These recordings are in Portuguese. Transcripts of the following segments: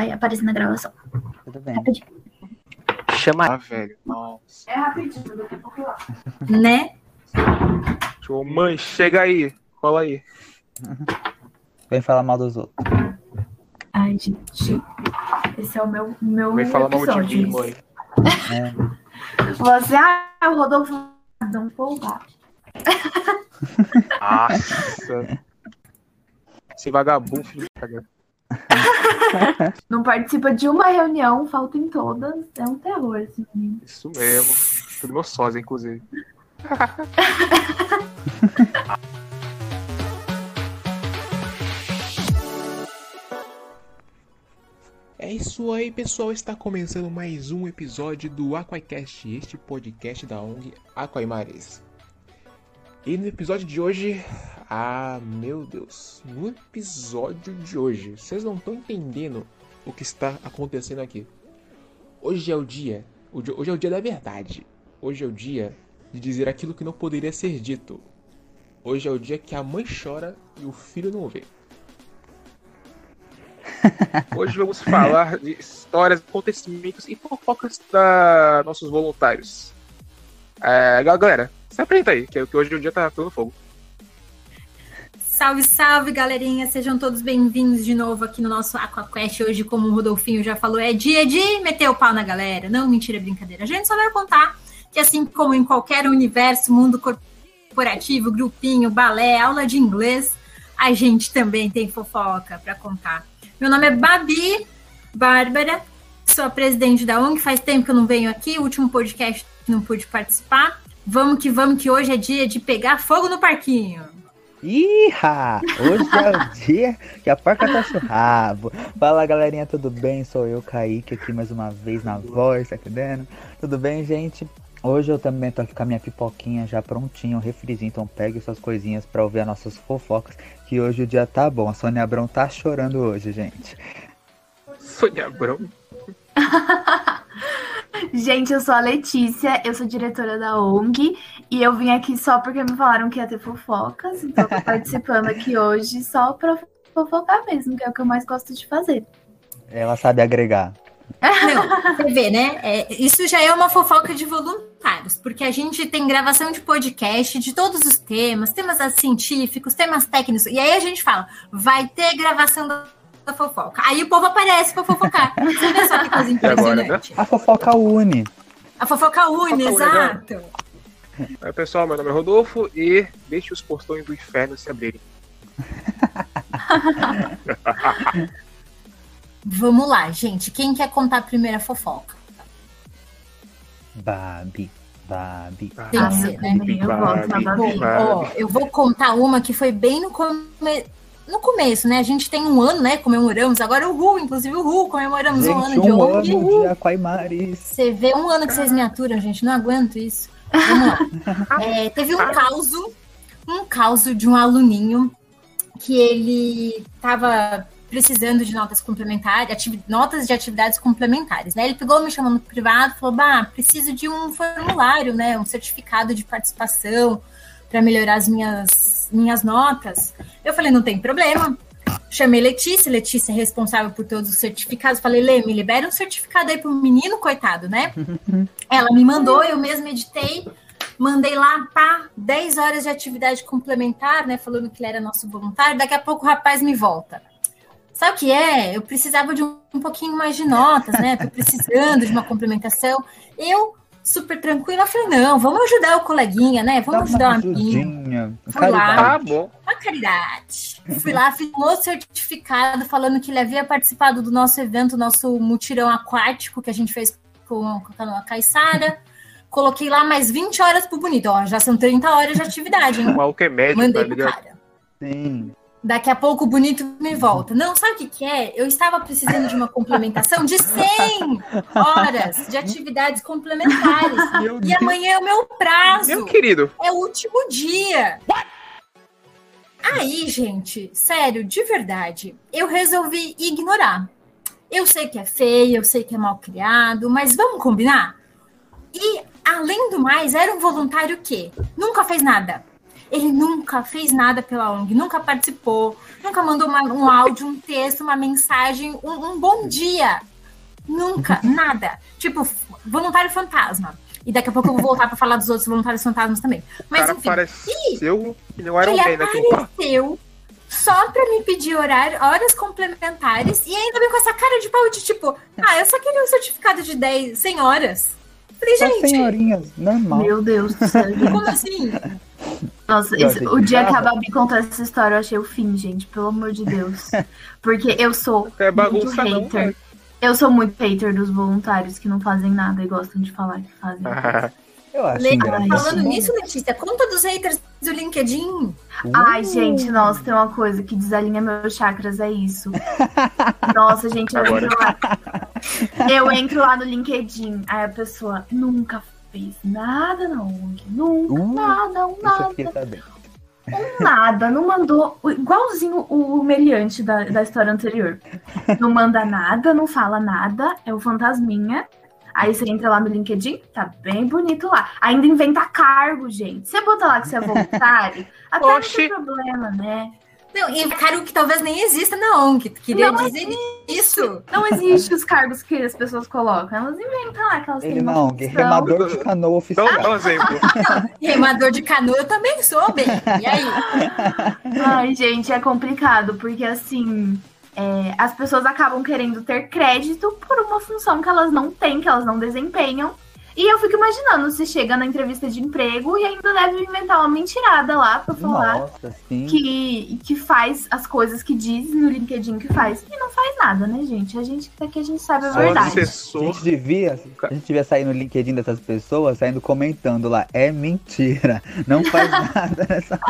vai aparecer na gravação. Tudo bem. Rapidinho. Chama. Ah, velho. Nossa. É rapidinho, daqui a pouco lá. Né? Ô, mãe, chega aí. Cola aí. Vem falar mal dos outros. Ai, gente. Esse é o meu, meu Vem falar mal de mim, mãe. É, Você, ah, o Rodolfo não folgar. Nossa. Esse vagabundo, filho de caga. Não participa de uma reunião, falta em todas. É um terror esse menino. Isso mesmo. Tudo meu sósia, inclusive. É isso aí, pessoal. Está começando mais um episódio do Aquacast, este podcast da ONG Aquaimares. E no episódio de hoje, ah, meu Deus, no episódio de hoje, vocês não estão entendendo o que está acontecendo aqui. Hoje é o dia, hoje é o dia da verdade. Hoje é o dia de dizer aquilo que não poderia ser dito. Hoje é o dia que a mãe chora e o filho não vê. Hoje vamos falar de histórias, acontecimentos e fofocas da nossos voluntários. É, galera, se apresenta aí, que hoje o dia tá pelo fogo. Salve, salve, galerinha! Sejam todos bem-vindos de novo aqui no nosso AquaQuest. Hoje, como o Rodolfinho já falou, é dia de meter o pau na galera. Não, mentira, é brincadeira. A gente só vai contar que, assim como em qualquer universo, mundo corporativo, grupinho, balé, aula de inglês, a gente também tem fofoca para contar. Meu nome é Babi Bárbara, sou a presidente da ONG. Faz tempo que eu não venho aqui, o último podcast não pude participar. Vamos que vamos, que hoje é dia de pegar fogo no parquinho. Iha! Hoje é o dia que a porca tá o rabo. Fala galerinha, tudo bem? Sou eu, Kaique, aqui mais uma vez na voz, tá entendendo? Tudo bem, gente? Hoje eu também tô aqui com a minha pipoquinha já prontinha, um refrizinho, então pegue suas coisinhas pra ouvir as nossas fofocas, que hoje o dia tá bom. A Sônia Abrão tá chorando hoje, gente. Sônia Abrão. Gente, eu sou a Letícia, eu sou diretora da ONG e eu vim aqui só porque me falaram que ia ter fofocas, então eu tô participando aqui hoje só pra fofocar mesmo, que é o que eu mais gosto de fazer. Ela sabe agregar. Não, você vê, né? É, isso já é uma fofoca de voluntários, porque a gente tem gravação de podcast de todos os temas, temas científicos, temas técnicos, e aí a gente fala, vai ter gravação da, da fofoca. Aí o povo aparece pra fofocar. Você vê só que coisa agora, né? impressionante. A fofoca une. A fofoca une, Fofoca une, exato. Oi, pessoal, meu nome é Rodolfo e deixe os portões do inferno se abrirem. Vamos lá, gente. Quem quer contar a primeira fofoca? Babi, Babi. Tem que ser, né? Eu Babi. Bom, ó, eu vou contar uma que foi bem no, come... no começo, né? A gente tem um ano, né? Comemoramos. Agora o Ru, inclusive o Ru, comemoramos um ano Gente, de um ano de Aquaimares. Você vê um ano que vocês me aturam, gente. Não aguento isso. Vamos lá. É, teve um caos, um caos de um aluninho que ele estava precisando de notas complementares, ativi- notas de atividades complementares, né? Ele pegou, me chamou no privado, falou, bah, preciso de um formulário, né? Um certificado de participação para melhorar as minhas, minhas notas. Eu falei, não tem problema. Chamei Letícia, Letícia é responsável por todos os certificados. Falei, Lê, me libera um certificado aí pro menino, coitado, né? Ela me mandou, eu mesma editei, mandei lá, pá, 10 horas de atividade complementar, né? Falando que ele era nosso voluntário. Daqui a pouco o rapaz me volta. Sabe o que é? Eu precisava de um, um pouquinho mais de notas, né? Tô precisando de uma complementação. Eu, super tranquila, falei, não, vamos ajudar o coleguinha, né? Vamos ajudar o amiguinho. ajudinha. Foi lá. Tá bom. Uma caridade. Fui lá, fiz um outro certificado falando que ele havia participado do nosso evento, nosso mutirão aquático que a gente fez com, com a canoa Caissara. Coloquei lá mais 20 horas pro bonito. Ó, já são 30 horas de atividade, O hein? médico, Mandei tá pro cara. Sim. Daqui a pouco o bonito me volta. Não, sabe o que, que é? Eu estava precisando de uma complementação de 100 horas de atividades complementares. Meu E Deus. amanhã é o meu prazo. Meu querido. É o último dia. Aí, gente, sério, de verdade, eu resolvi ignorar. Eu sei que é feio, eu sei que é mal criado, mas vamos combinar? E, além do mais, era um voluntário que nunca fez nada. Ele nunca fez nada pela ONG, nunca participou, nunca mandou uma- um áudio, um texto, uma mensagem, um, um bom dia. Nunca, nada. Tipo, voluntário fantasma. E daqui a pouco eu vou voltar para falar dos outros voluntários fantasmas também. O Mas cara enfim, apareceu e não era ele né? Apareceu só pra me pedir horário, horas complementares e ainda vem com essa cara de pau de tipo, ah, eu só queria um certificado de 10, 100 horas. Falei, gente, senhorinhas, normal. Meu Deus do céu, como assim? Nossa, o que dia que a. Babi contou essa história, eu achei o fim, gente. Pelo amor de Deus. Porque eu sou é bagunça muito não, hater. né? Eu sou muito hater dos voluntários que não fazem nada e gostam de falar que fazem. Eu acho Le-. Falando nisso, Letícia, conta dos haters do LinkedIn. Ai, Uh, gente, nossa, tem uma coisa que desalinha meus chakras, é isso. Nossa, gente, eu Agora. entro lá. Eu entro lá no LinkedIn, aí a pessoa nunca fez nada na ONG. Nunca, Uh, nada, um nada, aqui tá bem. um nada. Não mandou, igualzinho o meliante da, da história anterior. Não manda nada, não fala nada, é o fantasminha. Aí você entra lá no LinkedIn, tá bem bonito lá. Ainda inventa cargo, gente. Você bota lá que você é voluntário, até não Oxi. tem problema, né? Não, e cargo que talvez nem exista na ONG. Queria Não dizer isso. Não existe os cargos que as pessoas colocam. Elas inventam lá que elas Ele não, que função. remador de canoa oficial. Então, dá um exemplo. Remador de canoa eu também sou, bem. E aí? Ai, gente, é complicado, porque assim, é, as pessoas acabam querendo ter crédito por uma função que elas não têm, que elas não desempenham. E eu fico imaginando se chega na entrevista de emprego e ainda deve inventar uma mentirada lá pra falar Nossa, sim. que, que faz as coisas que diz no LinkedIn que faz. E não faz nada, né, gente? A gente que aqui a gente sabe a Só verdade. A assessor. gente devia, a gente devia sair no LinkedIn dessas pessoas, saindo comentando lá, é mentira, não faz nada nessa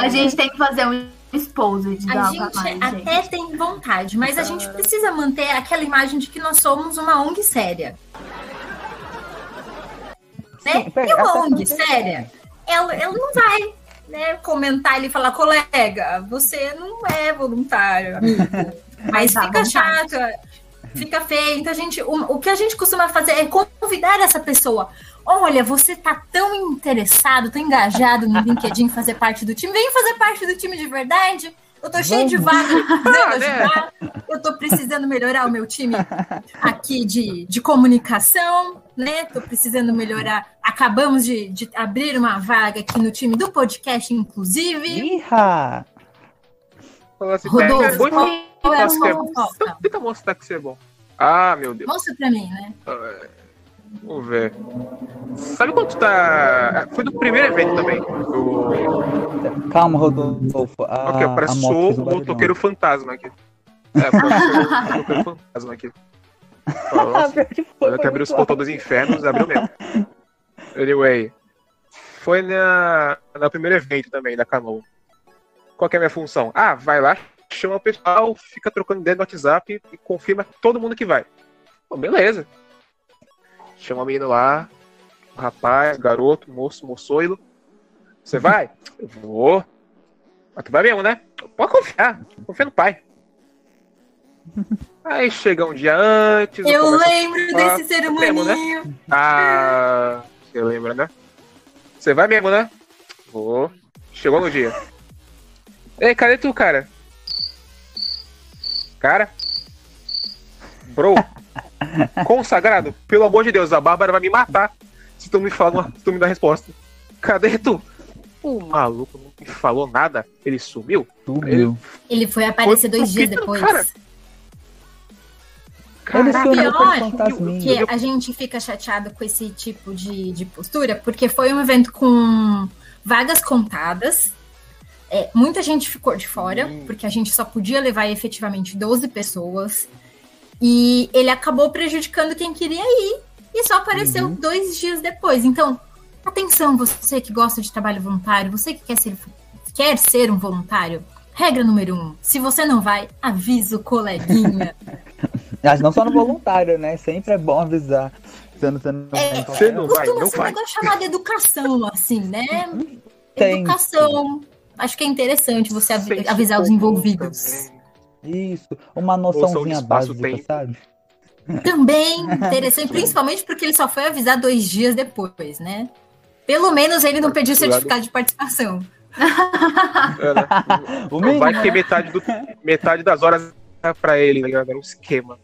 A gente tem que fazer um exposed A gente mais, até gente. tem vontade, mas a gente precisa manter aquela imagem de que nós somos uma ONG séria. Né? Sim, E até ONG séria, ela, ela não vai né, comentar ali e falar, colega, você não é voluntário, amigo. Mas dá fica chato, fica feio. Então, a gente, o, o que a gente costuma fazer é convidar essa pessoa. Olha, você tá tão interessado, tão engajado no LinkedIn fazer parte do time. Vem fazer parte do time de verdade. Eu tô cheio de vaga Ah, né? Eu tô precisando melhorar o meu time aqui de, de comunicação, né? Tô precisando melhorar. Acabamos de, de abrir uma vaga aqui no time do podcast, inclusive. Iha! Rodolfo, "É, é bom qual é a você é sua bom." fofoca? Então, que você é bom. Ah, meu Deus. Mostra pra mim, né? Vamos ver. Sabe quanto tá. Foi do primeiro evento também. O... Calma, Rodolfo. A, Ok, parece sou o motoqueiro fantasma aqui. É, parece o motoqueiro fantasma aqui. Nossa, que foi, foi abriu os portões dos infernos, abriu mesmo. Anyway, foi na, no primeiro evento também da Canoa. Qual que é a minha função? Ah, vai lá, chama o pessoal, fica trocando ideia no WhatsApp e confirma todo mundo que vai. Pô, beleza. Chama o menino lá, o rapaz, garoto, moço, moçoilo. Você vai? Eu vou. Mas tu vai mesmo, né? Pode confiar. Confia no pai. Aí chega um dia antes. Eu lembro desse ser lembro, né? humaninho. ah, você lembra, né? Você vai mesmo, né? Vou. Chegou no dia. Ei, cadê tu, cara? Cara? Bro? Consagrado? Pelo amor de Deus, a Bárbara vai me matar se tu me fala uma, se tu me dá a resposta. Cadê tu? O maluco não me falou nada. Ele sumiu? Sumiu. Ele foi aparecer Foi dois dias depois. cara. Ele Caraca, pior que a gente fica chateado com esse tipo de, de postura, porque foi um evento com vagas contadas. É, muita gente ficou de fora, Hum. porque a gente só podia levar efetivamente 12 pessoas. E ele acabou prejudicando quem queria ir. E só apareceu Uhum. dois dias depois. Então, atenção, você que gosta de trabalho voluntário, você que quer ser, quer ser um voluntário. Regra número um: se você não vai, avisa o coleguinha. Mas não só no voluntário, né? Sempre é bom avisar. Você não, você não É, Você não vai, Costuma não ser um vai. negócio chamado educação, assim, né? Tem. Educação. Acho que é interessante você avisar os envolvidos. Isso, uma noçãozinha básica, tempo. sabe? Também interessante, principalmente porque ele só foi avisar dois dias depois, né? Pelo menos ele não pediu certificado de participação. É, né? Vai que né? metade, do, metade das horas é pra ele, ligado? Era um esquema.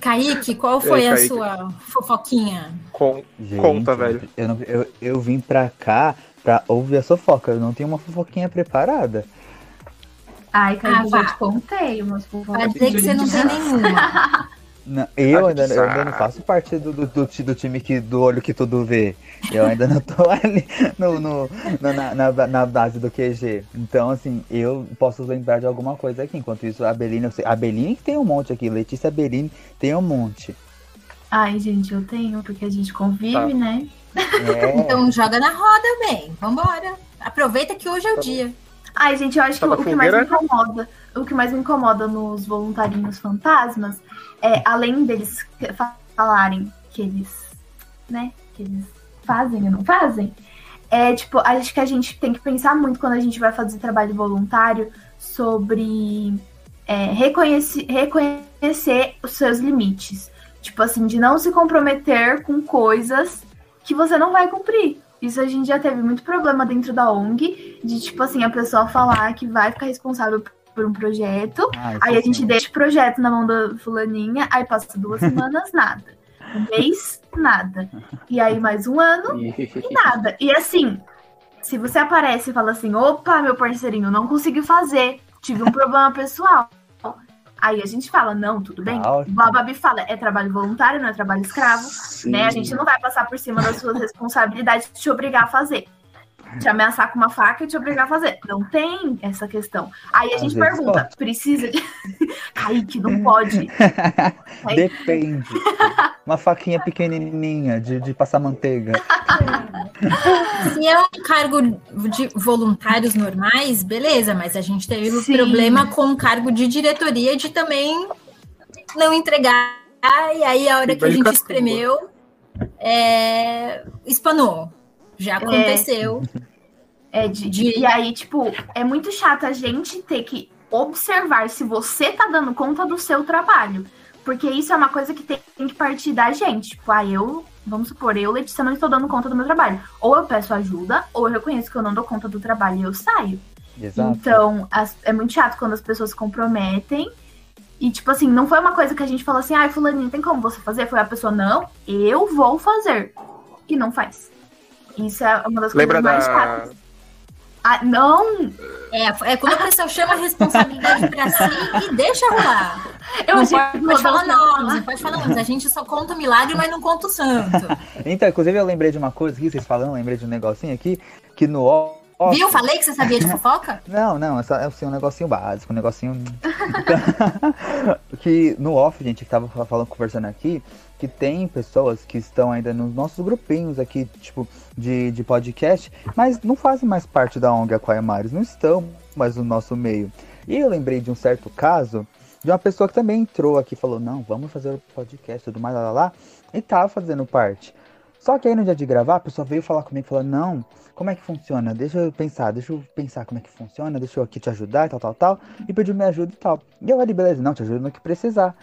Kaique, qual foi a Kaique. sua fofoquinha? Com, Gente, Conta, velho. Eu, não- eu, eu vim pra cá pra ouvir a fofoca. Eu não tenho uma fofoquinha preparada. Ai, cara, Ah, eu já te contei umas fofocas. Vai dizer que você não tem nenhuma. Não, eu, ainda, eu ainda não sabe. faço parte do, do, do, do time que, do olho que tudo vê. Eu ainda não tô ali no, no- na, na, na base do QG. Então, assim, eu posso lembrar de alguma coisa aqui. Enquanto isso, a Beline, eu sei, a Beline que tem um monte aqui. Letícia Beline tem um monte. Ai, gente, eu tenho, porque a gente convive, Tá. né? É, Então joga na roda, bem. Vambora. Aproveita que hoje é o dia. Ai, gente, eu acho que Tá o que mais me incomoda, o que mais me incomoda nos voluntarinhos fantasmas é, além deles fa- falarem que eles, né, que eles fazem ou não fazem, é tipo, acho que a gente tem que pensar muito quando a gente vai fazer trabalho voluntário sobre é, reconhece- reconhecer os seus limites. Tipo assim, de não se comprometer com coisas que você não vai cumprir. Isso a gente já teve muito problema dentro da ONG, de tipo assim, a pessoa falar que vai ficar responsável por um projeto, ah, isso aí a sim. gente deixa o projeto na mão da fulaninha, aí passa duas semanas, nada. Um mês, nada. E aí mais um ano, nada. E assim, se você aparece e fala assim, opa, meu parceirinho, não consegui fazer, tive um problema pessoal. Aí a gente fala, não, tudo bem. Ótimo. Igual a Babi fala, é trabalho voluntário, não é trabalho escravo né? A gente não vai passar por cima das suas responsabilidades e te obrigar a fazer. Te ameaçar com uma faca e te obrigar a fazer. Não tem essa questão. Aí a Às gente pergunta, pode. precisa de. Kaique, não pode. Aí- Depende. Uma faquinha pequenininha de, de passar manteiga. Se é um cargo de voluntários normais, beleza, mas a gente teve um Sim. problema com o cargo de diretoria de também não entregar. E aí, a hora que a gente espremeu, é, espanou. Já aconteceu. É de, De- E aí, tipo, é muito chato a gente ter que observar se você tá dando conta do seu trabalho. Porque isso é uma coisa que tem, tem que partir da gente. Tipo, ah, eu, vamos supor, eu, Letícia, não estou dando conta do meu trabalho. Ou eu peço ajuda, ou eu reconheço que eu não dou conta do trabalho e eu saio. Exato. Então, as- é muito chato quando as pessoas se comprometem. E, tipo assim, não foi uma coisa que a gente falou assim, ai, fulaninho, tem como você fazer? Foi a pessoa, não, eu vou fazer. E não faz. Isso é uma das Lembra coisas mais da. chatas. Ah, não! É, é quando a pessoa chama a responsabilidade pra si e deixa rolar. Eu não achei pode, que pode falar nomes, não pode falar nomes. A gente só conta o milagre, mas não conta o santo. Então, inclusive eu lembrei de uma coisa aqui, vocês falando, eu lembrei de um negocinho aqui, que no off... Viu? Falei que você sabia de fofoca? Não, não, é só é assim, um negocinho básico, um negocinho. que no off, gente, que tava falando, conversando aqui, que tem pessoas que estão ainda nos nossos grupinhos aqui, tipo, de, de podcast, mas não fazem mais parte da ONG Aquaimares, não estão mais no nosso meio. E eu lembrei de um certo caso de uma pessoa que também entrou aqui falou, não, vamos fazer o podcast tudo mais, lá, lá, lá, e tava fazendo parte. Só que aí no dia de gravar, a pessoa veio falar comigo falou, não, como é que funciona? Deixa eu pensar, deixa eu pensar como é que funciona, deixa eu aqui te ajudar tal, tal, tal. E pediu minha ajuda e tal. E eu ali, beleza, não, te ajudo no que precisar.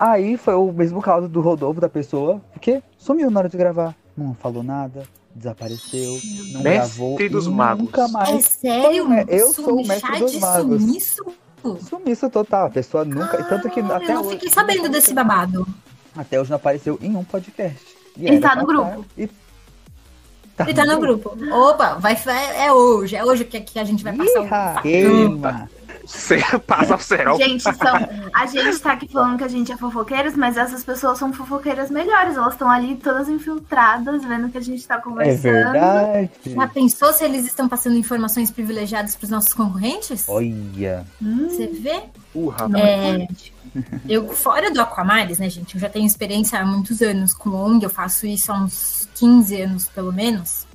Aí foi o mesmo caso do Rodolfo da pessoa, porque sumiu na hora de gravar. Não falou nada, desapareceu, não Mestre gravou dos magos. nunca É mais. sério? É, eu sou o Sumi- mestre chá dos de magos. sumiço? Sumiço total, a pessoa nunca. e tanto que Ah, até eu não hoje, fiquei sabendo desse babado. Até hoje não apareceu em um podcast. E Ele tá no grupo. E... Ele tá no grupo. Opa, vai, é hoje, é hoje que, que a gente vai passar o Iha, facão. queima. Você passa o cerol. Gente, são, a gente tá aqui falando que a gente é fofoqueiros, mas essas pessoas são fofoqueiras melhores. Elas estão ali todas infiltradas, vendo que a gente tá É conversando. verdade. Já pensou se eles estão passando informações privilegiadas para os nossos concorrentes? Olha. Hum, Você vê? Urra. não É, eu, fora do Aquamares, né, gente? Eu já tenho experiência há muitos anos com ONG, eu faço isso há uns 15 anos, pelo menos.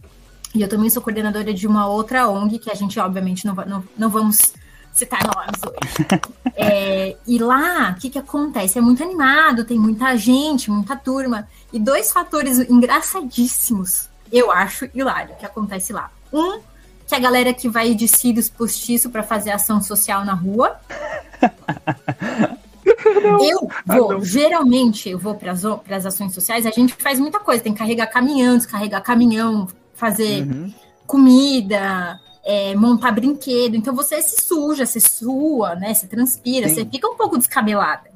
E eu também sou coordenadora de uma outra ONG, que a gente, obviamente, não, não, não vamos citar nomes hoje. É, e lá, o que, que acontece? É muito animado, tem muita gente, muita turma. E dois fatores engraçadíssimos, eu acho hilário, que acontece lá. Um, que a galera que vai de cílios postiço para fazer ação social na rua. Eu vou, não. geralmente, eu vou para as ações sociais, a gente faz muita coisa, tem que carregar caminhão, descarregar caminhão, fazer Uhum. comida, é, montar brinquedo. Então você se suja, se sua, né? Se transpira, Sim. você fica um pouco descabelada.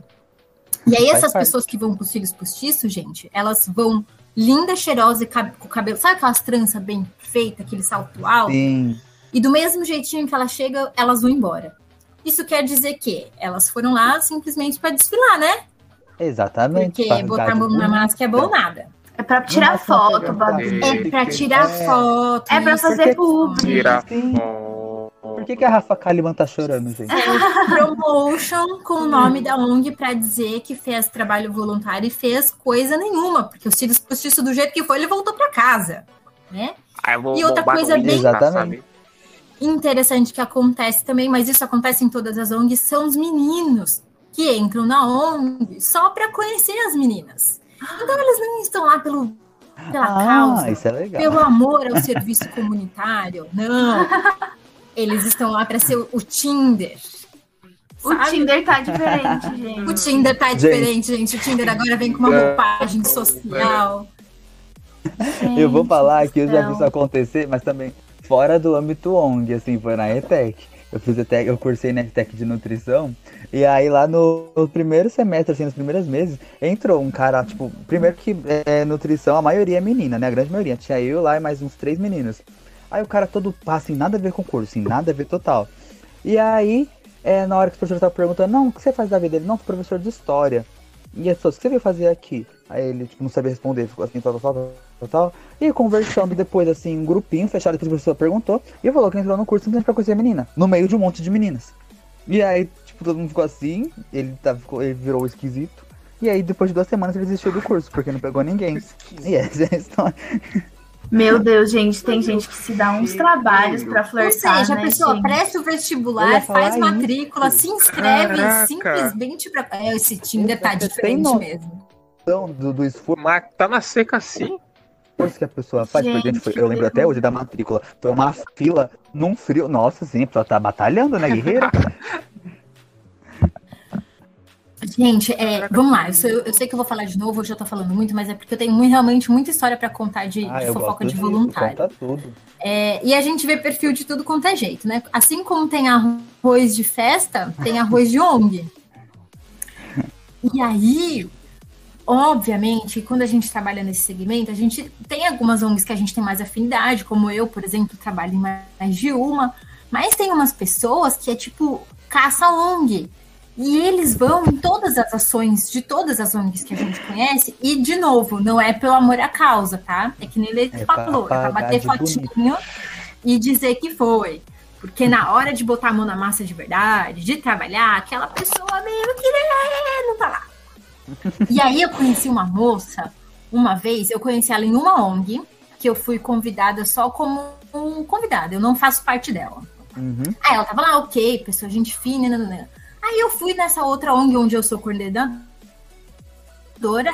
E aí, essas parte. pessoas que vão com os filhos postiços, gente, elas vão linda, cheirosa e com o cabelo. Sabe aquelas tranças bem feitas, aquele salto alto? Sim. E do mesmo jeitinho que ela chega, elas vão embora. Isso quer dizer que elas foram lá simplesmente para desfilar, né? Exatamente. Porque botar a mão na máscara é bom nada. É pra tirar foto, Babi. É pra tirar É. foto. É pra isso. fazer Porque- público. Tira Sim. foto. Por que, que a Rafa Kalimann tá chorando, gente? promotion com o nome da ONG para dizer que fez trabalho voluntário e fez coisa nenhuma, porque o Círios Postiço, do jeito que foi, ele voltou para casa, né? Ah, vou E outra coisa bem- Exatamente. Interessante que acontece também, mas isso acontece em todas as ONGs, são os meninos que entram na ONG só para conhecer as meninas. Então eles não estão lá pelo, pela Ah, causa, isso é legal. pelo amor ao serviço comunitário, não. Eles estão lá para ser o, o Tinder. O sabe? Tinder tá diferente, O gente. Tinder tá diferente, gente. O Tinder agora vem com uma É. roupagem social. Eu vou Gente falar que eu já vi isso acontecer, mas também fora do âmbito ONG, assim, foi na ETEC. Eu fiz ETEC, eu cursei na ETEC de nutrição, e aí lá no, no primeiro semestre, assim, nos primeiros meses, entrou um cara, tipo, primeiro que é, nutrição, a maioria é menina, né? A grande maioria. Tinha eu lá e mais uns três meninos. Aí o cara todo passa, assim, nada a ver com o curso, assim, nada a ver total. E aí, é, na hora que o professor tava perguntando, não, o que você faz da vida dele? Não, sou professor de história. E as pessoas, o que você veio fazer aqui? Aí ele, tipo, não sabia responder, ficou assim, tal, tal, tal, tal. E conversando depois, assim, um grupinho fechado, depois o professor perguntou. E falou que entrou no curso simplesmente pra conhecer a menina, no meio de um monte de meninas. E aí, tipo, todo mundo ficou assim, ele, tá, ficou, ele virou esquisito. E aí, depois de duas semanas, ele desistiu do curso, porque não pegou ninguém. E essa é a história. Meu Deus, gente, tem gente que se dá uns trabalhos pra Ou flertar, seja, a né, pessoa gente? presta o vestibular, faz isso. matrícula, se inscreve Caraca. simplesmente pra. É, esse Tinder tá Você diferente mesmo. Então, do, do esforço Mas tá na seca assim? Que a pessoa faz, a gente foi, Gente, eu lembro até hoje da matrícula, foi uma fila num frio. Nossa, sim, a pessoa tá batalhando, né, guerreira? Gente, é, vamos lá. Eu, sou- eu sei que eu vou falar de novo, eu já tô falando muito, mas é porque eu tenho mui- realmente muita história pra contar de, Ah, de fofoca de disso, voluntário. Conta tudo. É, e a gente vê perfil de tudo quanto é jeito, né? Assim como tem arroz de festa, tem arroz de ONG. E aí, obviamente, quando a gente trabalha nesse segmento, a gente tem algumas ONGs que a gente tem mais afinidade, como eu, por exemplo, trabalho em mais de uma, mas tem umas pessoas que é tipo caça ONG. E eles vão em todas as ações de todas as ONGs que a gente conhece, e, de novo, não é pelo amor à causa, tá? É que nem ele É pra falou, é pra bater fotinho e dizer que foi. Porque na hora de botar a mão na massa de verdade, de trabalhar, aquela pessoa meio que né, não tá lá. E aí eu conheci uma moça, uma vez, eu conheci ela em uma ONG, que eu fui convidada só como um convidada, eu não faço parte dela. Uhum. Aí ela tava lá, ok, pessoa, gente fina, nananã. Aí eu fui nessa outra ONG onde eu sou coordenadora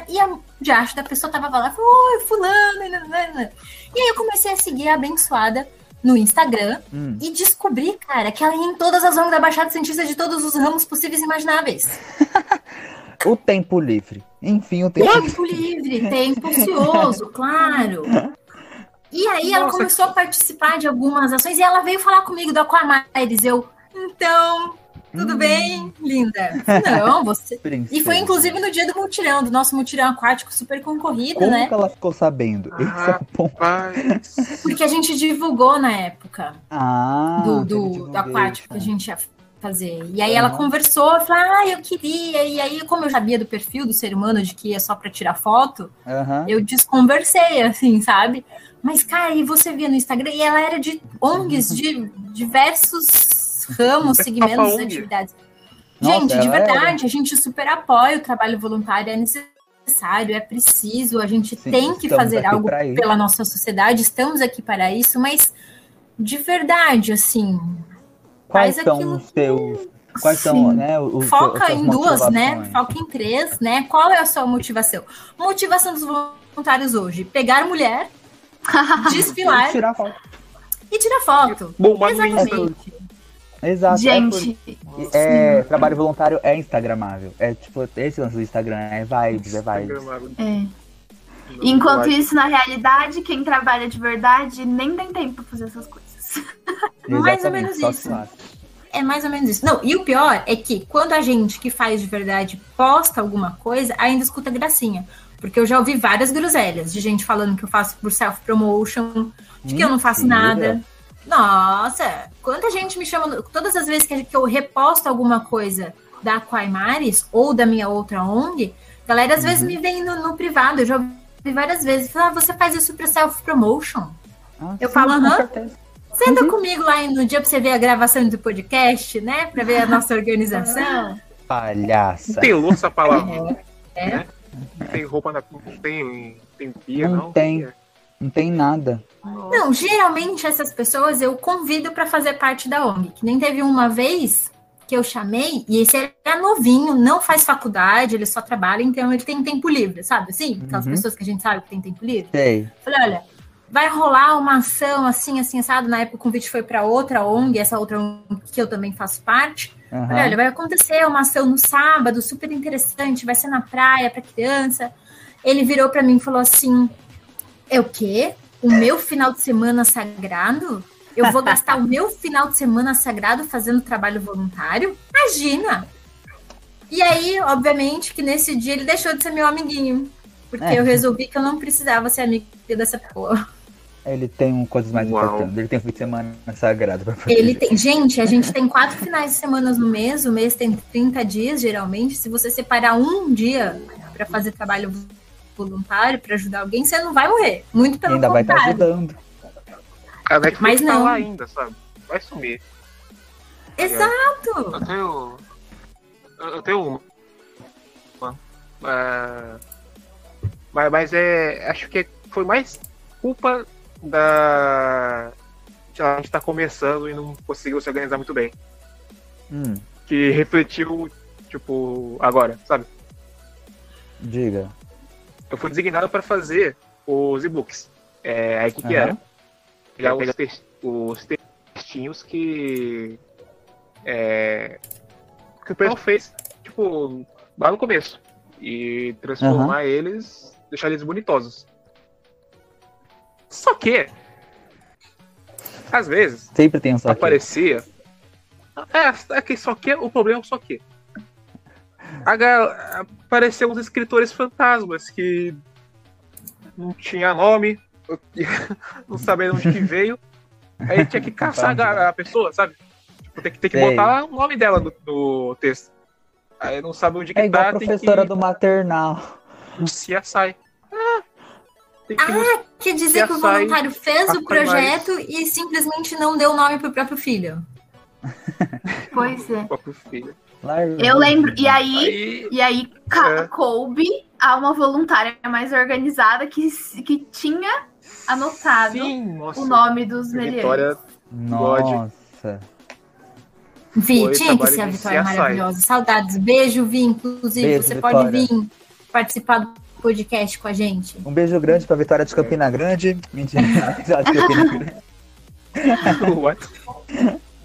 e a diacho da pessoa tava lá, oi, fulano. E aí eu comecei a seguir a abençoada no Instagram Hum. e descobri, cara, que ela ia em todas as ONGs da Baixada Cientista de todos os ramos possíveis e imagináveis. O tempo livre. Enfim, o tempo livre. Tempo livre, tempo ocioso, claro. E aí ela Nossa, começou a participar de algumas ações e ela veio falar comigo do Aquamares. Eu, então, tudo bem, linda? Não, você. E foi inclusive no dia do mutirão, do nosso mutirão aquático super concorrido, Como né? que ela ficou sabendo? Esse é o ponto. Rapaz. Porque a gente divulgou na época Ah, do, do, do aquático que a gente ia fazer. E aí ela conversou, falou, ah, eu queria. E aí, como eu sabia do perfil do ser humano de que ia só pra tirar foto, Aham. eu desconversei, assim, sabe? Mas, cara, e você via no Instagram, e ela era de ONGs de diversos ramos, segmentos, atividades. Nossa, gente, de ela era. verdade, a gente super apoia o trabalho voluntário, é necessário, é preciso, a gente Sim, tem que fazer algo pela nossa sociedade, estamos aqui para isso, mas de verdade, assim, Quais faz são os seus. Quais são, né? os foca seus- em duas, né? Foca em três, né? Qual é a sua motivação? Motivação dos voluntários hoje: pegar mulher, desfilar Tirar foto. e tirar foto. No Insta. Exatamente. Exato. Gente, É, é, trabalho voluntário é instagramável. É tipo, esse lance do Instagram é vibes, é vibes. é. Enquanto isso, na realidade, quem trabalha de verdade nem tem tempo pra fazer essas coisas. Mais ou menos isso. É mais ou menos isso. Não, e o pior é que quando a gente que faz de verdade posta alguma coisa, ainda escuta gracinha. Porque eu já ouvi várias groselhas de gente falando que eu faço por self-promotion, de que eu não faço nada. Nossa, quanta gente me chama. Todas as vezes que eu reposto alguma coisa da Aquaimares ou da minha outra ONG, galera às vezes Uhum. me vem no, no privado. Eu já ouvi várias vezes. Fala, ah, você faz isso para self-promotion? Ah, Eu sim, falo, aham. Senta Uhum. comigo lá no dia pra você ver a gravação do podcast, né? Pra ver a nossa organização. Palhaça. Não tem louça pra lavar. É. né? Não tem roupa na. Não tem, tem pia, Não não. tem. Não tem nada. Não, geralmente essas pessoas eu convido pra fazer parte da ONG. Que nem teve uma vez que eu chamei, e esse é novinho, não faz faculdade, ele só trabalha, então ele tem tempo livre, sabe? Assim, aquelas Uhum. pessoas que a gente sabe que tem tempo livre. Sei. Falei, olha, vai rolar uma ação assim, assim, assado. Na época o convite foi pra outra ONG, essa outra ONG que eu também faço parte. Falei, olha, vai acontecer uma ação no sábado, super interessante, vai ser na praia para criança. Ele virou para mim e falou assim: É o quê? O meu final de semana sagrado? Eu vou gastar o meu final de semana sagrado fazendo trabalho voluntário? Imagina! E aí, obviamente, que nesse dia ele deixou de ser meu amiguinho. Porque É. eu resolvi que eu não precisava ser amiga dessa porra. Ele tem um, coisas mais Uau. importantes. Ele tem um fim de semana sagrado pra fazer. Ele tem. Gente, a gente tem quatro finais de semana no mês, o mês tem 30 dias, geralmente. Se você separar um dia para fazer trabalho voluntário, para ajudar alguém, você não vai morrer. Muito pelo ainda vai estar contrário. ajudando. A Netflix Mas tá não. lá ainda, sabe? Vai sumir. Exato! Eu tenho. Eu tenho uma. uma, ah, mas, mas é. Acho que foi mais culpa da. A gente tá começando e não conseguiu se organizar muito bem. Hum, Que refletiu, tipo, agora, sabe? diga. Eu fui designado para fazer os e-books. É, aí o que, que Aham. era? Pegar os, tex- os textinhos que. É, que o pessoal fez, tipo, lá no começo. E transformar eles, deixar eles bonitosos. Só que. Às vezes, Sempre tem um só que. aparecia. É, é que só que o problema é só que. A Apareceu uns escritores fantasmas que não tinha nome, não sabia de onde que veio. Aí tinha que caçar a, a pessoa, sabe? Tipo, tem que, tem que Sei. botar o nome dela no, no texto. Aí não sabe onde que É igual tá, a professora que do maternal. se sai. Ah, tem que Quer dizer que o voluntário fez o projeto e simplesmente não deu nome pro próprio filho. Pois é. pro filho. Eu lembro. E aí, Aí, e aí É. coube a uma voluntária mais organizada que, que tinha anotado sim, o nome dos meliantes. Vitória Nossa. Vi, Foi tinha que ser a Vitória maravilhosa. Saudades. Beijo, Vi. Inclusive, Beijo, você Vitória. pode vir participar do podcast com a gente. Um beijo grande pra Vitória de Campina Grande. Mentira. Vitória de Campina Grande. What?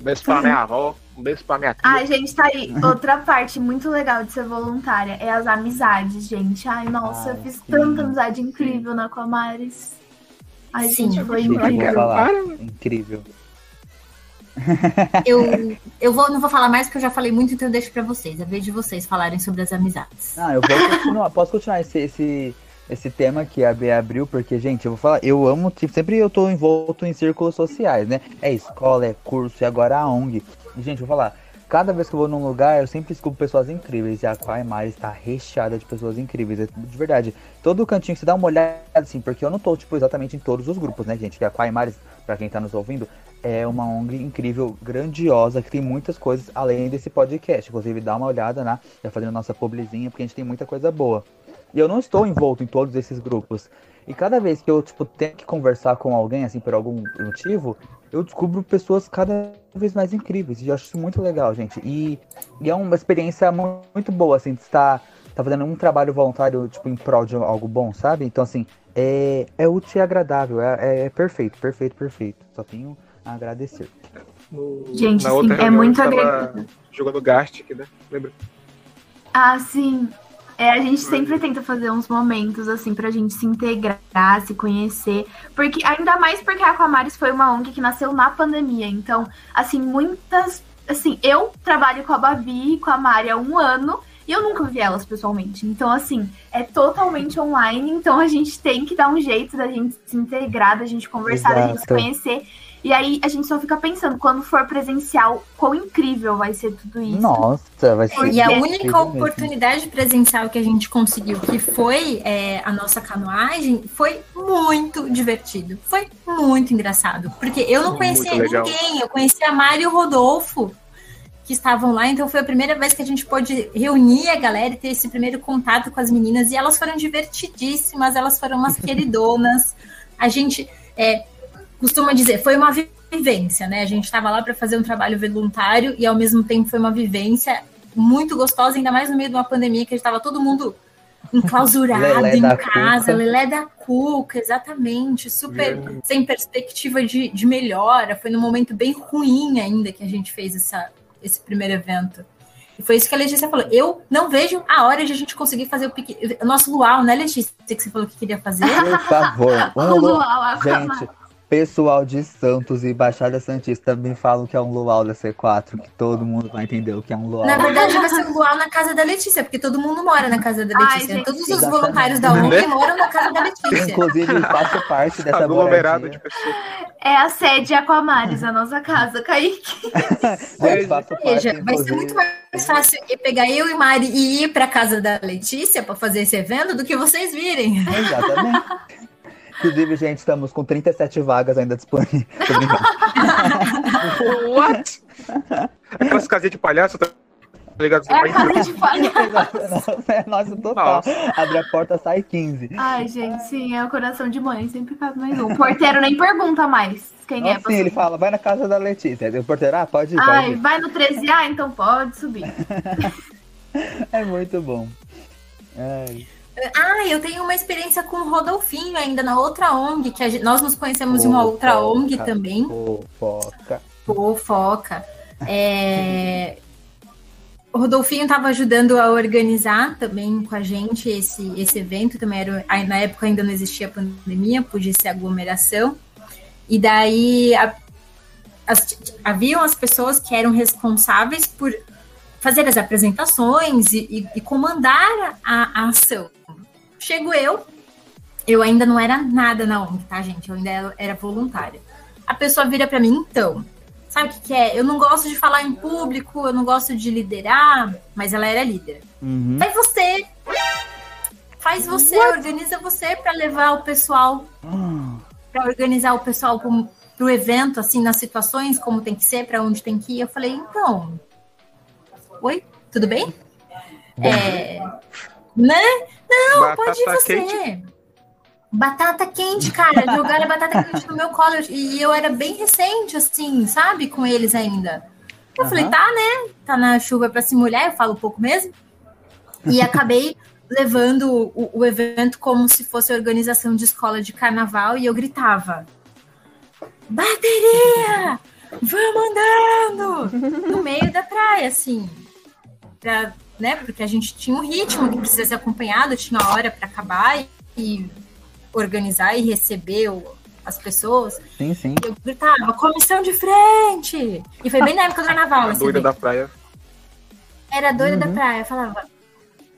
Um beijo pra minha avó, um beijo pra minha tia. Ai, gente, tá aí. Outra parte muito legal de ser voluntária é as amizades, gente. Ai, nossa, Ai, eu fiz sim, tanta amizade incrível na Aquamares. Ai, Sim, gente, foi incrível. Incrível. Eu, eu vou, não vou falar mais porque eu já falei muito, então eu deixo pra vocês. É vez de vocês falarem sobre as amizades. Ah, eu vou continuar. Posso continuar esse, esse, esse tema que a B abriu, porque, gente, eu vou falar, eu amo, tipo, sempre eu tô envolto em círculos sociais, né? É escola, é curso e agora a ONG. Gente, eu vou falar, cada vez que eu vou num lugar, eu sempre descubro pessoas incríveis. E a Aquaimar está recheada de pessoas incríveis. é De verdade. Todo cantinho que você dá uma olhada, assim, porque eu não tô, tipo, exatamente em todos os grupos, né, gente? Que a Aquaimares, pra quem tá nos ouvindo, é uma ONG incrível, grandiosa, que tem muitas coisas além desse podcast. Inclusive, dá uma olhada, né? Já fazendo nossa publizinha, porque a gente tem muita coisa boa. E eu não estou envolto em todos esses grupos. E cada vez que eu, tipo, tenho que conversar com alguém, assim, por algum motivo, eu descubro pessoas cada vez mais incríveis. E eu acho isso muito legal, gente. E, e é uma experiência mu- muito boa, assim, de estar tá fazendo um trabalho voluntário, tipo, em prol de algo bom, sabe? Então, assim, é, é útil e agradável. É, é perfeito, perfeito, perfeito. Só tenho a agradecer. No- Gente, na sim, outra é muito agregado. Jogando Gastic, né? Lembra? Ah, sim. É, a gente sempre tenta fazer uns momentos assim pra gente se integrar, se conhecer. Porque, ainda mais porque a Aquamaris foi uma ONG que nasceu na pandemia. Então, assim, muitas. Assim, eu trabalho com a Babi e com a Mari há um ano e eu nunca vi elas pessoalmente. Então, assim, é totalmente online. Então a gente tem que dar um jeito da gente se integrar, da gente conversar, da gente se conhecer. E aí a gente só fica pensando, quando for presencial, quão incrível vai ser tudo isso. Nossa, vai ser. E a única oportunidade presencial que a gente conseguiu, que foi é, a nossa canoagem, foi muito divertido. Foi muito engraçado. Porque eu não conhecia ninguém, eu conhecia a Mari e o Rodolfo que estavam lá, então foi a primeira vez que a gente pôde reunir a galera e ter esse primeiro contato com as meninas, e elas foram divertidíssimas, elas foram umas queridonas. A gente é, costuma dizer, foi uma vivência, né? A gente estava lá para fazer um trabalho voluntário e ao mesmo tempo foi uma vivência muito gostosa, ainda mais no meio de uma pandemia que a gente estava todo mundo enclausurado em casa, cuca. lelé da cuca, exatamente, super sem perspectiva de, de melhora. Foi num momento bem ruim ainda que a gente fez essa, esse primeiro evento. E foi isso que a Letícia falou. Eu não vejo a hora de a gente conseguir fazer o, pique... o nosso luau, né, Letícia? Que você falou que queria fazer. Por favor. Um luau, gente, pessoal de Santos e Baixada Santista também falam que é um luau da C4, que todo mundo vai entender o que é um luau. Na verdade, vai ser um luau na casa da Letícia, porque todo mundo mora na casa da Letícia. Ai, Todos os voluntários da ONG moram na casa da Letícia. Inclusive, faço parte dessa aglomerado de pessoas. É a sede Aquamares, a nossa casa, Kaique. Gente, faço Veja, vai ser muito mais fácil pegar eu e Mari e ir para casa da Letícia para fazer esse evento do que vocês virem. Exatamente. Inclusive, gente, estamos com 37 vagas ainda disponíveis. What? Aquelas casinhas de palhaço, tá ligado? É a casa de palhaço. é nosso total. Nossa. Abre a porta, sai 15. Ai, gente, sim, é o coração de mãe, sempre cabe mais um. O porteiro nem pergunta mais quem Nossa, é. Sim, ele fala, vai na casa da Letícia. O porteiro, ah, pode ir. Ai, pode ir. vai no 13A, ah, então pode subir. é muito bom. Ai. Ah, eu tenho uma experiência com o Rodolfinho ainda na outra ONG, que gente, nós nos conhecemos em uma outra ONG também. Fofoca. Fofoca. É... O Rodolfinho estava ajudando a organizar também com a gente esse, esse evento. Também era, na época ainda não existia pandemia, podia ser aglomeração. E daí a, as, haviam as pessoas que eram responsáveis por fazer as apresentações e, e, e comandar a, a, ação. Chego eu, eu ainda não era nada na ONG, tá, gente? Eu ainda era voluntária. A pessoa vira para mim, então, sabe o que, que, é? Eu não gosto de falar em público, eu não gosto de liderar, mas ela era líder. Uhum. Faz você. Faz você, What? organiza você para levar o pessoal. Uhum. para organizar o pessoal para o evento, assim, nas situações, como tem que ser, para onde tem que ir. Eu falei, então. Oi, tudo bem? É, né? Não, batata pode ir você. Quente. Batata quente, cara. Jogaram a batata quente no meu colo. E eu era bem recente, assim, sabe? Com eles ainda. Eu uhum. falei, tá, né? Tá na chuva pra se molhar, eu falo um pouco mesmo. E acabei levando o, o, evento como se fosse organização de escola de carnaval e eu gritava: Bateria! Vamos andando! No meio da praia, assim. Pra né? Porque a gente tinha um ritmo que precisa ser acompanhado, tinha hora para acabar e, e, organizar e receber o, as pessoas. Sim, sim. E eu gritava, comissão de frente! E foi bem na época do carnaval. doida da praia. Era doida uhum. da praia, falava.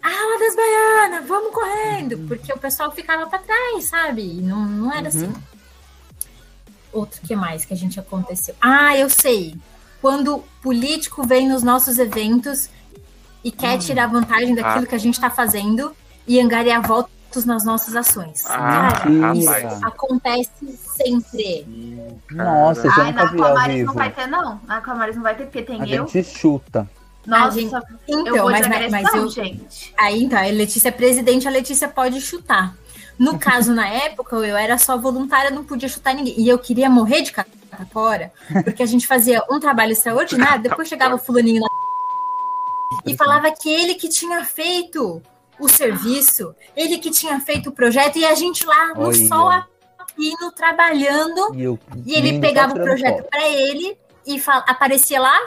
Ala das baianas, vamos correndo! Uhum. Porque o pessoal ficava para trás, sabe? E não, não era assim. uhum. assim. Outro que mais que a gente aconteceu? Ah, eu sei. Quando político vem nos nossos eventos e quer hum. tirar vantagem daquilo ah. que a gente está fazendo e angariar votos nas nossas ações. Ah, Cara, isso acontece sempre. Nossa, já Ai, na Aquamaris não vai ter, não. Na Aquamaris não vai ter, porque tem a eu. gente chuta. Nossa, gente, então, eu mas, agressão, mas eu, gente. Aí então, a Letícia é presidente, a Letícia pode chutar. No caso, na época, eu era só voluntária, não podia chutar ninguém. E eu queria morrer de catapora, porque a gente fazia um trabalho extraordinário, depois chegava o fulaninho na e falava que ele que tinha feito o serviço, ele que tinha feito o projeto, e a gente lá no Olha. sol apino trabalhando, e, eu, e ele pegava o projeto para ele e aparecia lá,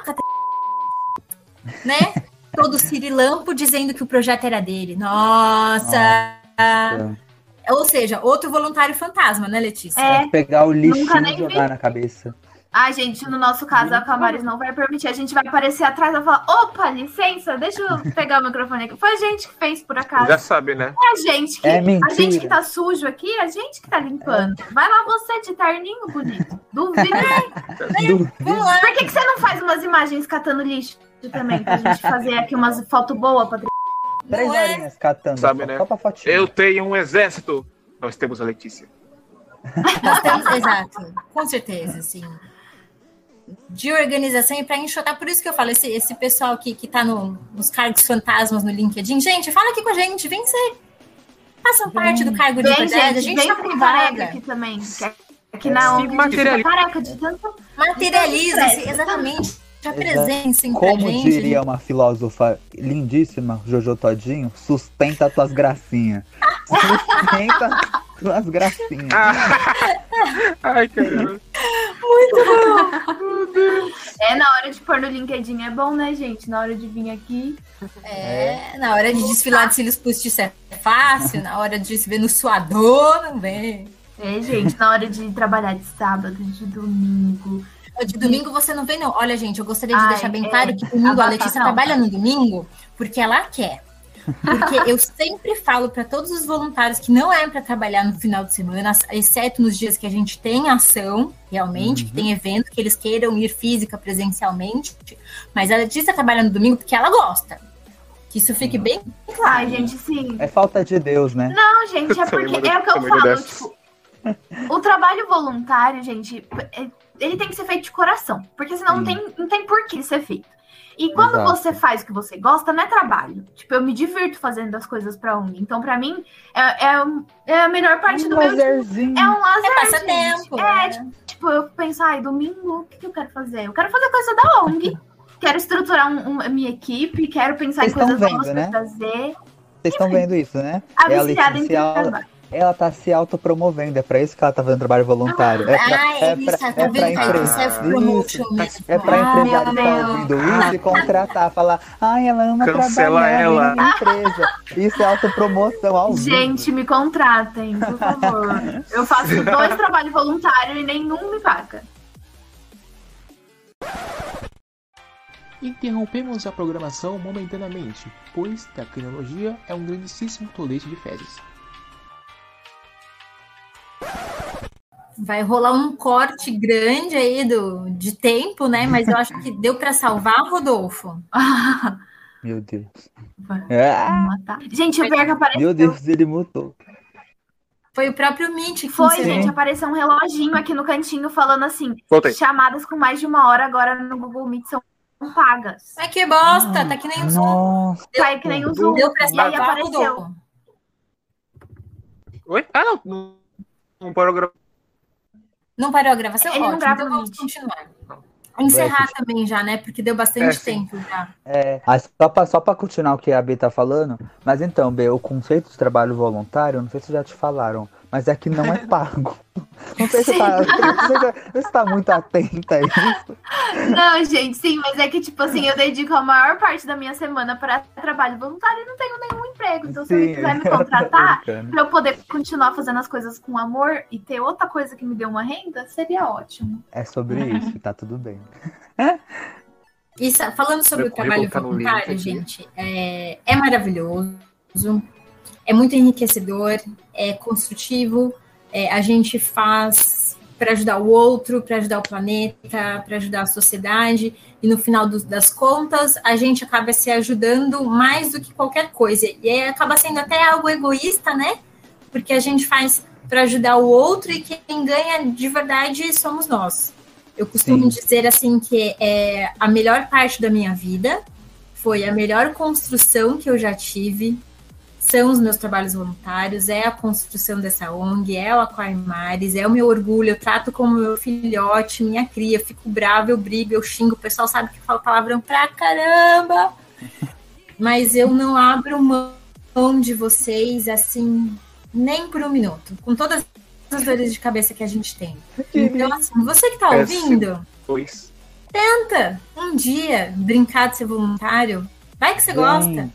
né? todo cirilampo dizendo que o projeto era dele. Nossa! Nossa. Ou seja, outro voluntário fantasma, né, Letícia? É. Pegar o Nunca e jogar vi. na cabeça. Ai, gente, no nosso caso, a Camares não vai permitir. A gente vai aparecer atrás e vai falar: opa, licença, deixa eu pegar o microfone aqui. Foi a gente que fez, por acaso. Já sabe, né? É a gente que, É a gente que tá sujo aqui, a gente que tá limpando. Vai lá você de terninho bonito. Duvido. Lá. Por que, que você não faz umas imagens catando lixo também? Pra gente fazer aqui umas fotos boas pra Três Não é? horinhas catando. Sabe, só, né? só pra fotinho. Eu tenho um exército. Nós temos a Letícia. Nós temos, exato, com certeza, assim. De organização e para enxotar, por isso que eu falo, esse, esse pessoal que, que tá no, nos cargos fantasmas no LinkedIn, gente, fala aqui com a gente, vem ser. Façam parte do cargo de verdade, a gente, gente vem tá com vaga. aqui também. que Aqui na Se ONG a gente materializa. fica careca de tanto. Materializa-se, exatamente. Já presencem pra Como gente. diria uma filósofa lindíssima, Jojo Todinho, sustenta tuas gracinhas. Sustenta tuas gracinhas. Ai, caramba. É, na hora de pôr no LinkedIn é bom, né, gente? Na hora de vir aqui. É, na hora de desfilar de cílios postiços é fácil, na hora de se ver no suador, não vem. É, gente, na hora de trabalhar de sábado, de domingo. De domingo você não vem, não. Olha, gente, eu gostaria de Ai, deixar bem é. claro que domingo a Letícia trabalha no domingo porque ela quer. Porque eu sempre falo para todos os voluntários que não é para trabalhar no final de semana, exceto nos dias que a gente tem ação, realmente, que tem evento, que eles queiram ir física, presencialmente. Mas a Letícia trabalha no domingo porque ela gosta. Que isso fique bem claro. Ai, gente, sim. É falta de Deus, né? Não, gente, é porque é o que eu falo, tipo, o trabalho voluntário, gente, é- ele tem que ser feito de coração, porque senão não Sim. tem, não tem por que ser feito. E quando Exato. você faz o que você gosta, não é trabalho. Tipo, eu me divirto fazendo as coisas pra ONG. Então, pra mim, é, é, é a melhor parte do meu dia. lazerzinho. É um lazer, É passatempo. É, né? tipo, tipo, eu penso, ai, domingo, o que, que eu quero fazer? Eu quero fazer coisa da ONG. Quero estruturar um- um- a minha equipe, quero pensar Vocês em coisas novas vendo, pra né? fazer. Vocês estão vendo isso, né? A É a viciada em Letícia, ela, tá se autopromovendo, é pra isso que ela tá fazendo trabalho voluntário. É pra, Ah, é é isso, pra, tá é pra aí, empresa. É pra Ah, meu que tá ouvindo isso e contratar, falar, ai, ela ama Cancela trabalhar ela. na empresa. Isso é autopromoção ao vivo. Gente, me contratem, por favor. Eu faço dois trabalhos voluntários e nenhum me paga. Interrompemos a programação momentaneamente, pois tecnologia é um grandíssimo tolete de fezes. Vai rolar um corte grande aí do, de tempo, né? Mas eu acho que deu para salvar, Rodolfo. Meu Deus. Ah. Gente, o pior que apareceu. meu Deus, ele mutou. Foi o próprio Mint que Foi, gente, apareceu um reloginho aqui no cantinho falando assim: Voltei. chamadas com mais de uma hora agora no Google Meet são pagas. Ai, que bosta, tá que nem o Zoom. Nossa. Sai que nem o Zoom. Deu pra E aí salvar, apareceu. Rodolfo. Oi? Ah, não. Não, não parou a gra- Não parou a gravação? Ele não Ótimo, grava então vamos continuar. Não. Encerrar também já, né? Porque deu bastante É, tempo já. É, ah, só pra continuar o que a B tá falando, mas então, B, o conceito de trabalho voluntário, não sei se já te falaram, mas é que não é pago. Não sei se você tá, se tá muito atenta a isso. Não, gente, sim, mas é que, tipo assim, eu dedico a maior parte da minha semana para trabalho voluntário e não tenho nenhum emprego. Então, se ele quiser me contratar, pra eu poder continuar fazendo as coisas com amor e ter outra coisa que me dê uma renda, seria ótimo. É sobre isso, tá tudo bem. Sa- falando sobre Meu o trabalho tá voluntário, gente, é, é maravilhoso, é muito enriquecedor, é construtivo, é, a gente faz para ajudar o outro, para ajudar o planeta, para ajudar a sociedade, e no final dos- das contas, a gente acaba se ajudando mais do que qualquer coisa. E aí acaba sendo até algo egoísta, né? Porque a gente faz para ajudar o outro e quem ganha de verdade somos nós. Eu costumo Sim. dizer assim que é a melhor parte da minha vida foi a melhor construção que eu já tive. São os meus trabalhos voluntários, é a construção dessa ONG, é o Aquarimares, é o meu orgulho. Eu trato como meu filhote, minha cria. Eu fico brava, eu brigo, eu xingo. O pessoal sabe que eu falo palavrão pra caramba. Mas eu não abro mão de vocês assim, nem por um minuto. Com todas as dores de cabeça que a gente tem. Então, assim, você que tá É, ouvindo, tenta um dia brincar de ser voluntário, Vai que você gosta.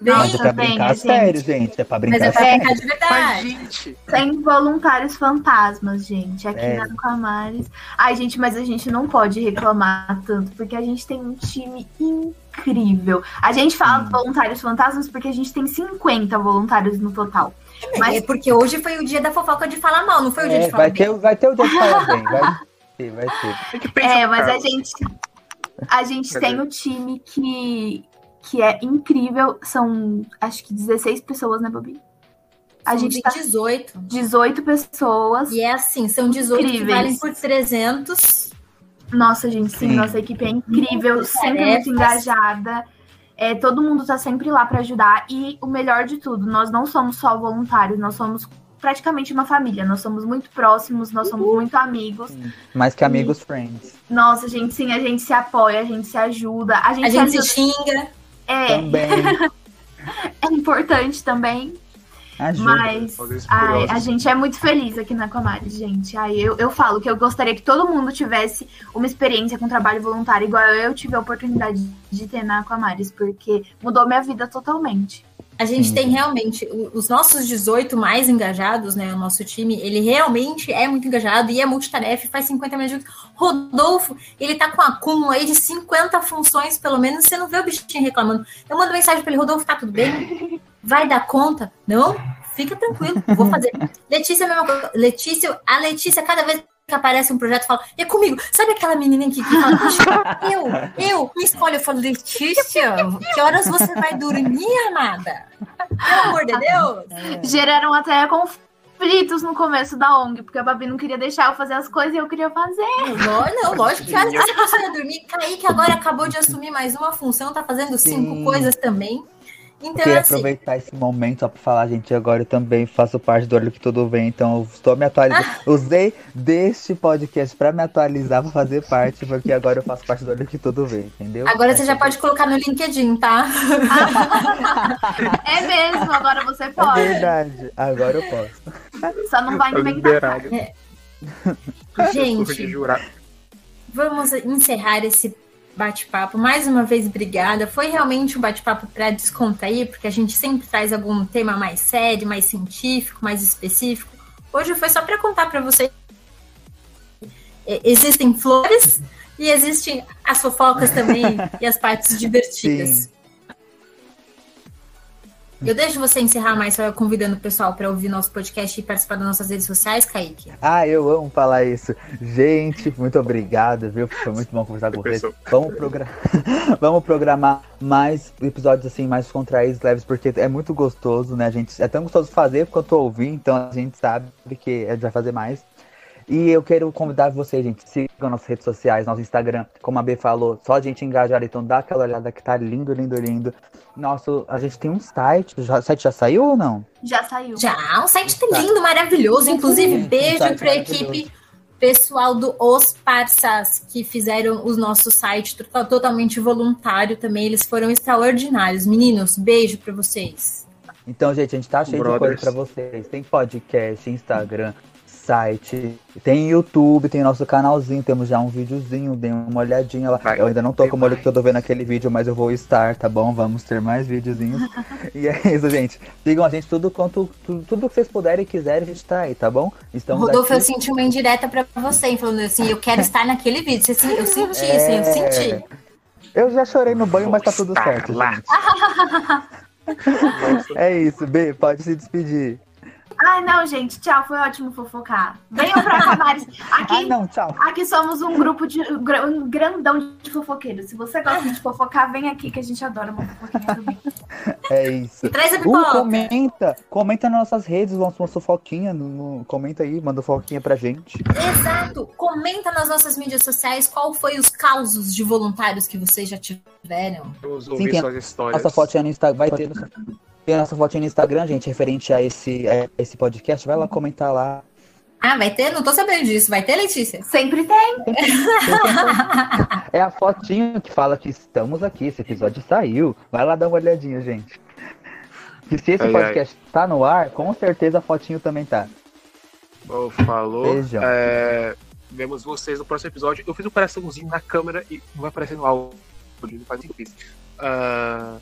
Mas é pra brincar gente. sério, gente. É pra mas brincar é pra sério. brincar de Mas, verdade. gente, Tem voluntários fantasmas, gente, aqui É. na Camares. Ai, gente, mas a gente não pode reclamar tanto, porque a gente tem um time incrível. A gente fala Sim. voluntários fantasmas porque a gente tem 50 voluntários no total. Mas É porque hoje foi o dia da fofoca de falar mal, não foi o dia É, de falar vai, bem. ter, vai ter o dia de falar bem. Vai ter, vai ter. tem que pensar. É, mas a gente a gente tem o time que que é incrível, são acho que 16 pessoas, né, Bobi? A São gente tá 18. 18 pessoas. E é assim, são 18 que Incríveis. valem por 300. Nossa, gente, sim, Sim. nossa equipe é incrível, Muitas sempre muito tarefas. engajada. É, todo mundo tá sempre lá para ajudar. E o melhor de tudo, nós não somos só voluntários, nós somos praticamente uma família. Nós somos muito próximos, nós somos muito amigos. Mais que amigos friends. Nossa, gente, sim, a gente se apoia, a gente se ajuda. A gente, A gente ajuda. se xinga. É, Também. é importante também. Ajuda. Mas ai, a gente é muito feliz aqui na Comares, gente. Ai, eu, eu falo que eu gostaria que todo mundo tivesse uma experiência com trabalho voluntário, igual eu tive a oportunidade de ter na Aquamares, porque mudou minha vida totalmente. A gente Sim. tem realmente os nossos 18 mais engajados, né? O nosso time, ele realmente é muito engajado e é multitarefa, faz 50 minutos. Rodolfo, ele tá com um acúmulo aí de 50 funções, pelo menos. Você não vê o bichinho reclamando. Eu mando mensagem pra ele: Rodolfo, tá tudo bem? Vai dar conta? Não? Fica tranquilo, vou fazer. Letícia, a mesma coisa. Letícia, a Letícia, cada vez que aparece um projeto, fala: É comigo. Sabe aquela menininha que, que fala: "Puxa, Eu, eu, me escolhe. Eu falo: Letícia, que horas você vai dormir, amada? Pelo amor de Deus. Geraram até conflitos no começo da ONG, porque a Babi não queria deixar eu fazer as coisas e eu queria fazer. Não, não, lógico que horas você vai dormir. Kaique agora acabou de assumir mais uma função, tá fazendo cinco Sim. coisas também. Então, Queria assim, aproveitar esse momento só pra falar, gente, agora eu também faço parte do Olho Que Tudo Vem, então eu estou me atualizando. Usei deste podcast pra me atualizar, pra fazer parte, porque agora eu faço parte do Olho Que Tudo Vem, entendeu? agora você já pode colocar no LinkedIn, tá? É mesmo, agora você É pode. verdade, agora eu posso. Só não vai Tá inventar. de Gente, vamos encerrar esse bate-papo. Mais uma vez, obrigada. Foi realmente um bate-papo para descontrair, porque a gente sempre traz algum tema mais sério, mais científico, mais específico. Hoje foi só para contar para vocês. É, Existem flores e existem as fofocas também e as partes divertidas. Sim. Eu deixo você encerrar mais só convidando o pessoal para ouvir nosso podcast e participar das nossas redes sociais, Kaique. Ah, eu amo falar isso. Gente, muito obrigado, viu? Foi muito bom conversar com vocês. Vamos, progra- Vamos programar mais episódios assim, mais contraídos, leves, porque é muito gostoso, né? A gente é tão gostoso fazer quanto ouvir, então a gente sabe que a gente vai fazer mais. E eu quero convidar vocês, gente, sigam nossas redes sociais, nosso Instagram, como a B falou, só a gente engajada, então dá aquela olhada que tá lindo, lindo, lindo. Nosso, a gente tem um site, já- o site já saiu ou não? Já saiu. Já, um site tá lindo, maravilhoso. Inclusive, beijo site para a maravilhoso. equipe pessoal do Os Parças, que fizeram o nosso site to- totalmente voluntário também. Eles foram extraordinários. Meninos, beijo para vocês. Então, gente, a gente tá cheio de Brothers. coisa pra vocês. Tem podcast, Instagram, site, tem YouTube, tem nosso canalzinho, temos já um videozinho, dê uma olhadinha lá. Vai, eu ainda não tô tem como olho que eu tô vendo aquele vídeo, mas eu vou estar, tá bom? Vamos ter mais videozinhos. e é isso, gente. Sigam a gente tudo quanto tudo, tudo que vocês puderem e quiserem, a gente tá aí, tá bom? Estamos Rodolfo, eu aqui. senti uma indireta para você, hein, falando assim, eu quero estar naquele vídeo. Você sen- Eu senti isso, hein, eu É. senti. Eu já chorei no banho, mas tá tudo Vou certo, É isso, B, pode se despedir. Ai, não, gente, tchau, foi ótimo fofocar. Venham pra Camares. Ah, Aqui, não, tchau. aqui somos um grupo de um grandão de fofoqueiros. Se você gosta de fofocar, vem aqui que a gente adora uma fofoquinha também. É isso. E traz a Uh, comenta, comenta nas nossas redes, vamos uma fofoquinha, no, no- comenta aí, manda fofoquinha pra gente. Exato. Comenta nas nossas mídias sociais qual foi os causos de voluntários que vocês já tiveram. vamos Sim, ouvir tem suas histórias. Nossa fotinha no Instagram, vai ter, nossa- tem a nossa fotinha no Instagram, gente, referente a esse, a esse podcast, vai lá comentar lá. Ah, vai ter? Não tô sabendo disso. Vai ter, Letícia? Sempre tem. É a fotinho que fala que estamos aqui, esse episódio saiu. Vai lá dar uma olhadinha, gente. Que se esse Ai, podcast tá no ar, com certeza a fotinho também tá. Oh, falou. Beijão. É, vemos vocês no próximo episódio. Eu fiz um coraçãozinho na câmera e não vai aparecer no áudio. Não faz isso. Ah,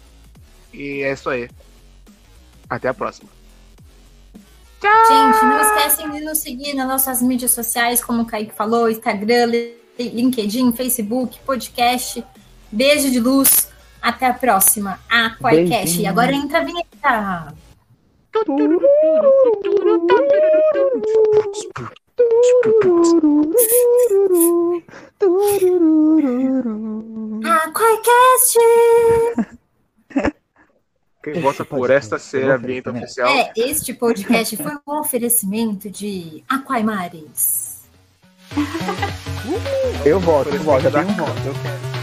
e é isso aí. Até a próxima. Gente, não esquecem de nos seguir nas nossas mídias sociais, como o Kaique falou, Instagram, LinkedIn, Facebook, podcast. Beijo de luz. Até a próxima. Aquacast. Beijinho. Agora entra a vinheta. Aquacast. Quem vota por esta ser a vinheta oficial. É, este podcast foi um oferecimento de Aquaimares. Eu voto, eu voto, eu tenho um voto. Eu quero.